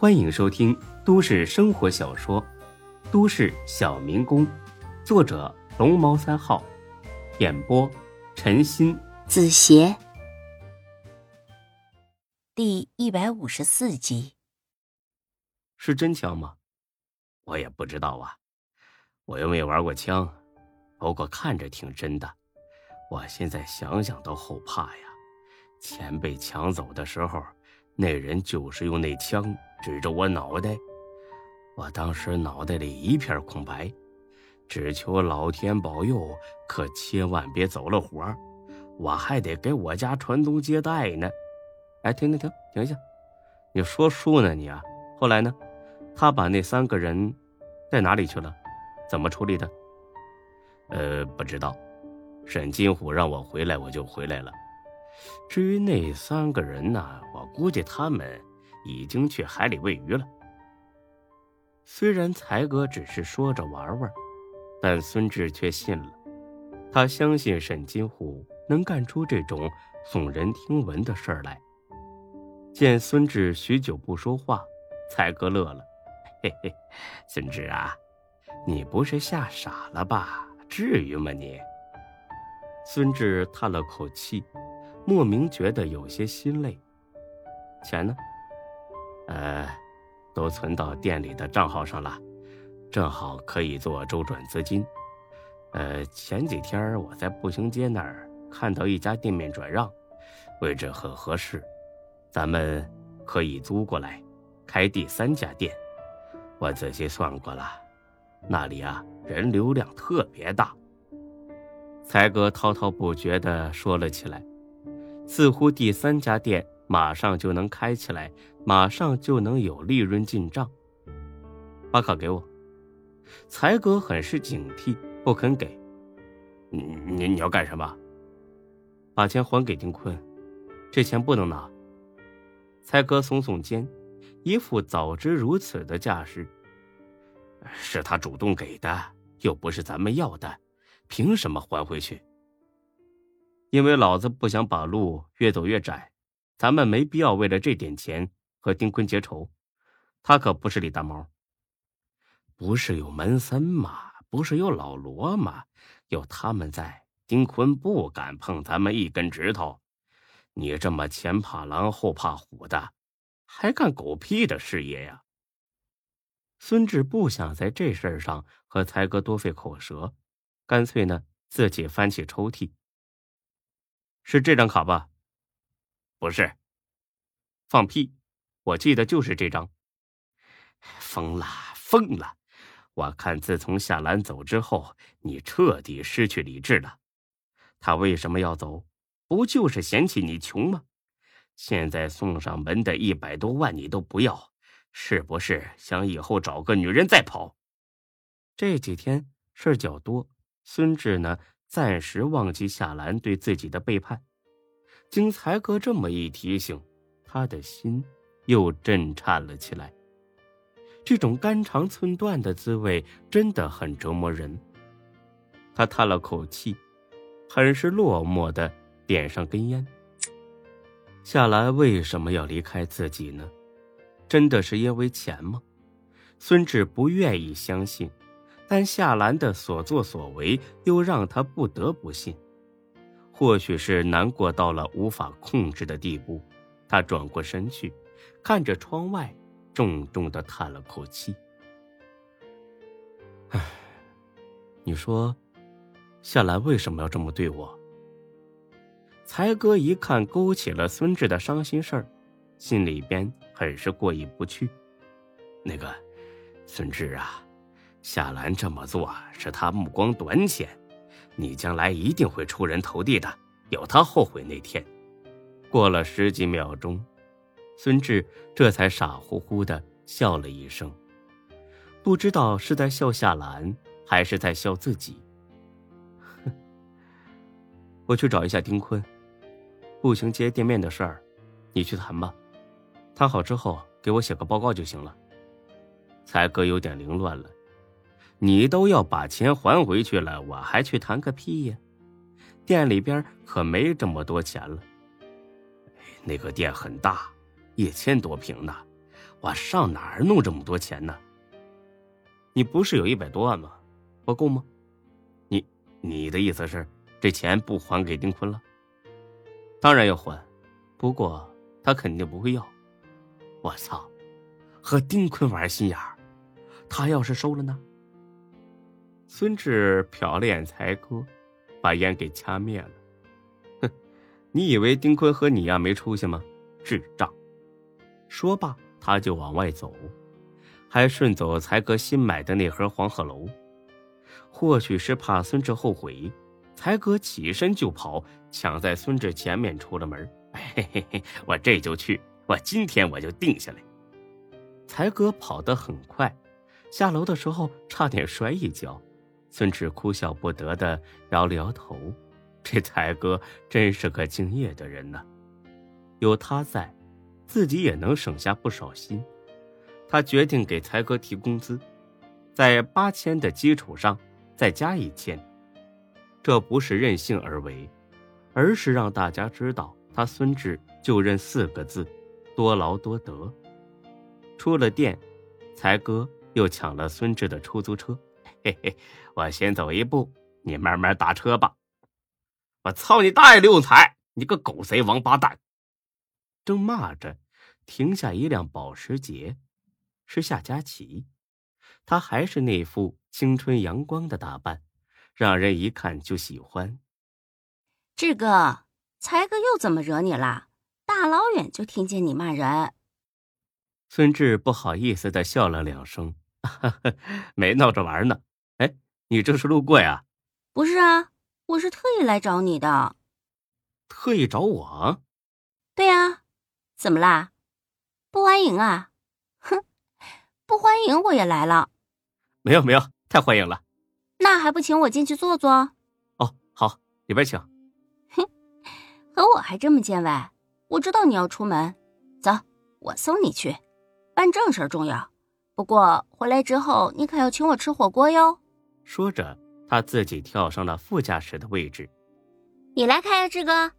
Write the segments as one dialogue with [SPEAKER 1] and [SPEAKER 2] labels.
[SPEAKER 1] 欢迎收听都市生活小说《都市小民工》，作者龙猫三号，演播陈鑫、
[SPEAKER 2] 子邪，第一百五十四集。
[SPEAKER 1] 是真枪吗？
[SPEAKER 3] 我也不知道啊，我又没玩过枪，不过看着挺真的。我现在想想都后怕呀！钱被抢走的时候，那人就是用那枪指着我脑袋，我当时脑袋里一片空白，只求老天保佑，可千万别走了火，我还得给我家传宗接代呢。
[SPEAKER 1] 哎，停停停，停下！你说书呢你啊？后来呢？他把那三个人带哪里去了？怎么处理的？
[SPEAKER 3] 呃，不知道。沈金虎让我回来，我就回来了。至于那三个人呢，我估计他们已经去海里喂鱼了。
[SPEAKER 1] 虽然才哥只是说着玩玩，但孙志却信了。他相信沈金虎能干出这种耸人听闻的事儿来。见孙志许久不说话，才哥乐了：“
[SPEAKER 3] 嘿嘿，孙志啊，你不是吓傻了吧？至于吗你？”
[SPEAKER 1] 孙志叹了口气，莫名觉得有些心累。钱呢？
[SPEAKER 3] 呃，都存到店里的账号上了，正好可以做周转资金。呃，前几天我在步行街那儿看到一家店面转让，位置很合适，咱们可以租过来，开第三家店。我仔细算过了，那里啊人流量特别大。
[SPEAKER 1] 才哥滔滔不绝地说了起来，似乎第三家店马上就能开起来，马上就能有利润进账。把卡给我。才哥很是警惕，不肯给。
[SPEAKER 3] 你你你要干什么？
[SPEAKER 1] 把钱还给丁坤，这钱不能拿。才哥耸耸肩，一副早知如此的架势。
[SPEAKER 3] 是他主动给的，又不是咱们要的。凭什么还回去？
[SPEAKER 1] 因为老子不想把路越走越窄，咱们没必要为了这点钱和丁坤结仇。他可不是李大毛，
[SPEAKER 3] 不是有门森吗？不是有老罗吗？有他们在，丁坤不敢碰咱们一根指头。你这么前怕狼后怕虎的，还干狗屁的事业呀？
[SPEAKER 1] 孙志不想在这事上和才哥多费口舌。干脆呢，自己翻起抽屉。是这张卡吧？
[SPEAKER 3] 不是，
[SPEAKER 1] 放屁！我记得就是这张。
[SPEAKER 3] 疯了，疯了！我看自从夏兰走之后，你彻底失去理智了。他为什么要走？不就是嫌弃你穷吗？现在送上门的一百多万你都不要，是不是想以后找个女人再跑？
[SPEAKER 1] 这几天事儿较多。孙志呢，暂时忘记夏兰对自己的背叛。经才哥这么一提醒，他的心又震颤了起来。这种肝肠寸断的滋味真的很折磨人。他叹了口气，很是落寞的点上根烟。夏兰为什么要离开自己呢？真的是因为钱吗？孙志不愿意相信。但夏兰的所作所为又让他不得不信，或许是难过到了无法控制的地步，他转过身去，看着窗外，重重的叹了口气。唉，你说，夏兰为什么要这么对我？才哥一看勾起了孙志的伤心事儿，心里边很是过意不去。
[SPEAKER 3] 那个，孙志啊。夏兰这么做是她目光短浅，你将来一定会出人头地的，有她后悔那天。
[SPEAKER 1] 过了十几秒钟，孙志这才傻乎乎的笑了一声，不知道是在笑夏兰，还是在笑自己。哼，我去找一下丁坤，步行街店面的事儿，你去谈吧，谈好之后给我写个报告就行了。
[SPEAKER 3] 才哥有点凌乱了。你都要把钱还回去了，我还去谈个屁呀！店里边可没这么多钱了。那个店很大，一千多平呢，我上哪儿弄这么多钱呢？
[SPEAKER 1] 你不是有一百多万吗？不够吗？
[SPEAKER 3] 你你的意思是这钱不还给丁坤了？
[SPEAKER 1] 当然要还，不过他肯定不会要。
[SPEAKER 3] 我操，和丁坤玩心眼儿，他要是收了呢？
[SPEAKER 1] 孙志瞟了眼才哥，把烟给掐灭了。哼，你以为丁坤和你呀没出息吗？智障！说罢，他就往外走，还顺走才哥新买的那盒黄鹤楼。或许是怕孙志后悔，才哥起身就跑，抢在孙志前面出了门。
[SPEAKER 3] 嘿嘿嘿，我这就去，我今天我就定下来。
[SPEAKER 1] 才哥跑得很快，下楼的时候差点摔一跤。孙志哭笑不得的摇了摇头，这才哥真是个敬业的人呢，有他在，自己也能省下不少心。他决定给才哥提工资，在八千的基础上再加一千。这不是任性而为，而是让大家知道他孙志就认四个字：多劳多得。出了店，才哥又抢了孙志的出租车。
[SPEAKER 3] 嘿嘿，我先走一步，你慢慢打车吧。我操你大爷，刘永才，你个狗贼王八蛋！
[SPEAKER 1] 正骂着，停下一辆保时捷，是夏佳琪。她还是那副青春阳光的打扮，让人一看就喜欢。
[SPEAKER 2] 志哥，才哥又怎么惹你了？大老远就听见你骂人。
[SPEAKER 1] 孙志不好意思的笑了两声，没闹着玩呢。哎，你这是路过呀？
[SPEAKER 2] 不是啊，我是特意来找你的。
[SPEAKER 1] 特意找我？
[SPEAKER 2] 对呀，怎么啦？不欢迎啊？哼，不欢迎我也来了。
[SPEAKER 1] 没有没有，太欢迎了。
[SPEAKER 2] 那还不请我进去坐坐？
[SPEAKER 1] 哦，好，里边请。
[SPEAKER 2] 哼，和我还这么见外？我知道你要出门，走，我送你去。办正事重要，不过回来之后你可要请我吃火锅哟。
[SPEAKER 1] 说着，他自己跳上了副驾驶的位置。
[SPEAKER 2] 你来开呀，志哥。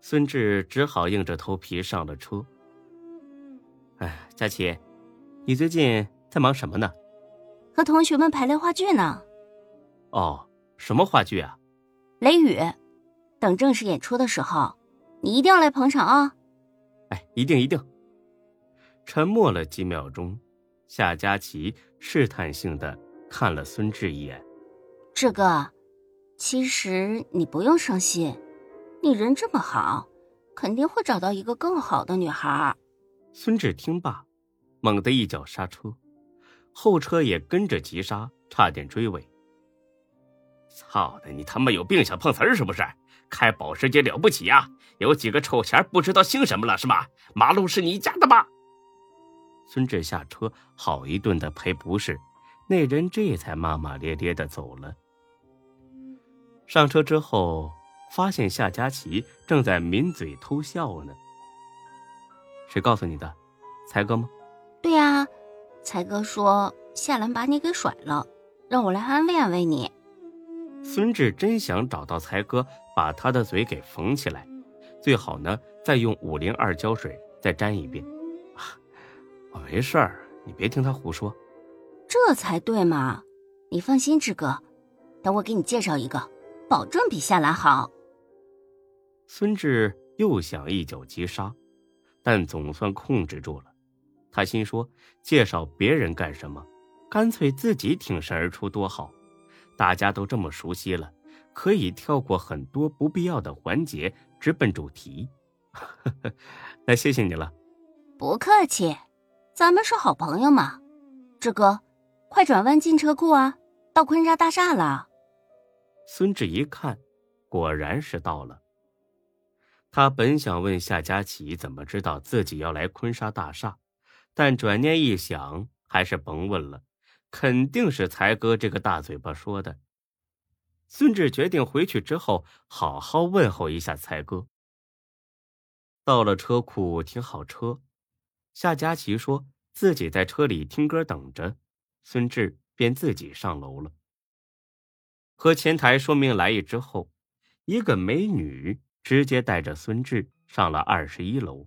[SPEAKER 1] 孙志只好硬着头皮上了车。哎，佳琪，你最近在忙什么呢？
[SPEAKER 2] 和同学们排练话剧呢。
[SPEAKER 1] 哦，什么话剧啊？
[SPEAKER 2] 雷雨。等正式演出的时候，你一定要来捧场啊！
[SPEAKER 1] 哎，一定一定。沉默了几秒钟，夏佳琪试探性的。看了孙志一眼，
[SPEAKER 2] 志哥，其实你不用伤心，你人这么好，肯定会找到一个更好的女孩。
[SPEAKER 1] 孙志听罢，猛地一脚刹车，后车也跟着急刹，差点追尾。
[SPEAKER 3] 操的，你他妈有病想碰瓷儿是不是？开保时捷了不起呀？有几个臭钱不知道姓什么了是吗？马路是你家的吗？
[SPEAKER 1] 孙志下车，好一顿的赔不是。那人这才骂骂咧咧的走了。上车之后，发现夏佳琪正在抿嘴偷笑呢。谁告诉你的？才哥吗？
[SPEAKER 2] 对呀，才哥说夏兰把你给甩了，让我来安慰安慰你。
[SPEAKER 1] 孙志真想找到才哥，把他的嘴给缝起来，最好呢，再用五零二胶水再粘一遍。我没事儿，你别听他胡说。
[SPEAKER 2] 这才对嘛！你放心，志哥，等我给你介绍一个，保证比夏兰好。
[SPEAKER 1] 孙志又想一脚急刹，但总算控制住了。他心说：介绍别人干什么？干脆自己挺身而出多好！大家都这么熟悉了，可以跳过很多不必要的环节，直奔主题。那谢谢你了。
[SPEAKER 2] 不客气，咱们是好朋友嘛，志哥。快转弯进车库啊！到坤沙大厦了。
[SPEAKER 1] 孙志一看，果然是到了。他本想问夏佳琪怎么知道自己要来坤沙大厦，但转念一想，还是甭问了，肯定是才哥这个大嘴巴说的。孙志决定回去之后好好问候一下才哥。到了车库，停好车，夏佳琪说自己在车里听歌等着。孙志便自己上楼了。和前台说明来意之后，一个美女直接带着孙志上了二十一楼。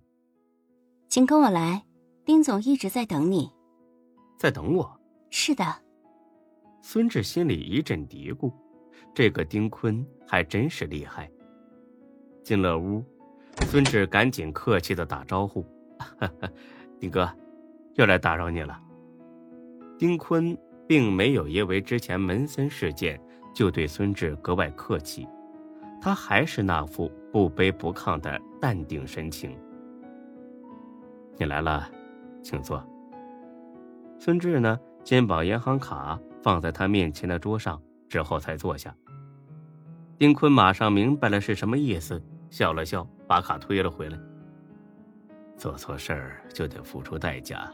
[SPEAKER 2] 请跟我来，丁总一直在等你，
[SPEAKER 1] 在等我。
[SPEAKER 2] 是的。
[SPEAKER 1] 孙志心里一阵嘀咕，这个丁坤还真是厉害。进了屋，孙志赶紧客气的打招呼：“丁哥，又来打扰你了。”丁坤并没有因为之前门森事件就对孙志格外客气，他还是那副不卑不亢的淡定神情。你来了，请坐。孙志呢，先把银行卡放在他面前的桌上之后才坐下。丁坤马上明白了是什么意思，笑了笑，把卡推了回来。做错事儿就得付出代价，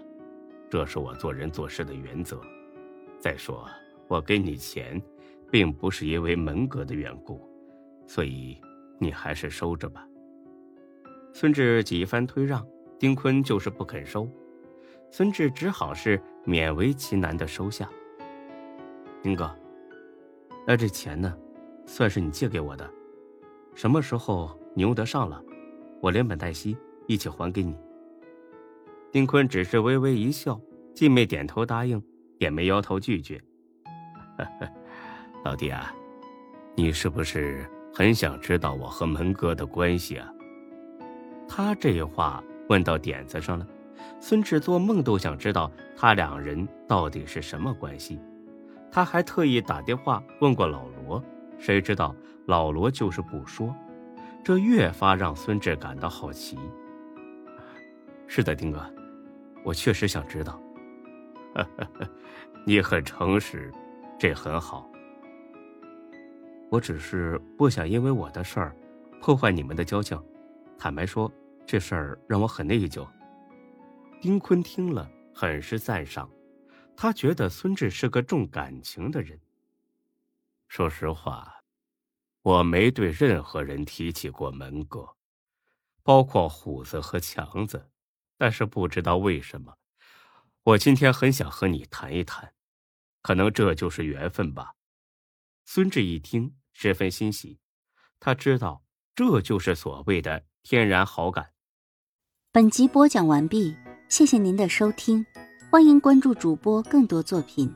[SPEAKER 1] 这是我做人做事的原则。再说，我给你钱，并不是因为门格的缘故，所以你还是收着吧。孙志几番推让。丁坤就是不肯收，孙志只好是勉为其难的收下。丁哥，那这钱呢，算是你借给我的，什么时候你用得上了，我连本带息一起还给你。丁坤只是微微一笑，既没点头答应，也没摇头拒绝。老弟啊，你是不是很想知道我和门哥的关系啊？他这话。问到点子上了，孙志做梦都想知道他两人到底是什么关系。他还特意打电话问过老罗，谁知道老罗就是不说，这越发让孙志感到好奇。是的，丁哥，我确实想知道。你很诚实，这很好。我只是不想因为我的事儿破坏你们的交情。坦白说。这事儿让我很内疚。丁坤听了，很是赞赏，他觉得孙志是个重感情的人。说实话，我没对任何人提起过门哥，包括虎子和强子，但是不知道为什么，我今天很想和你谈一谈，可能这就是缘分吧。孙志一听，十分欣喜，他知道这就是所谓的天然好感。
[SPEAKER 2] 本集播讲完毕，谢谢您的收听，欢迎关注主播更多作品。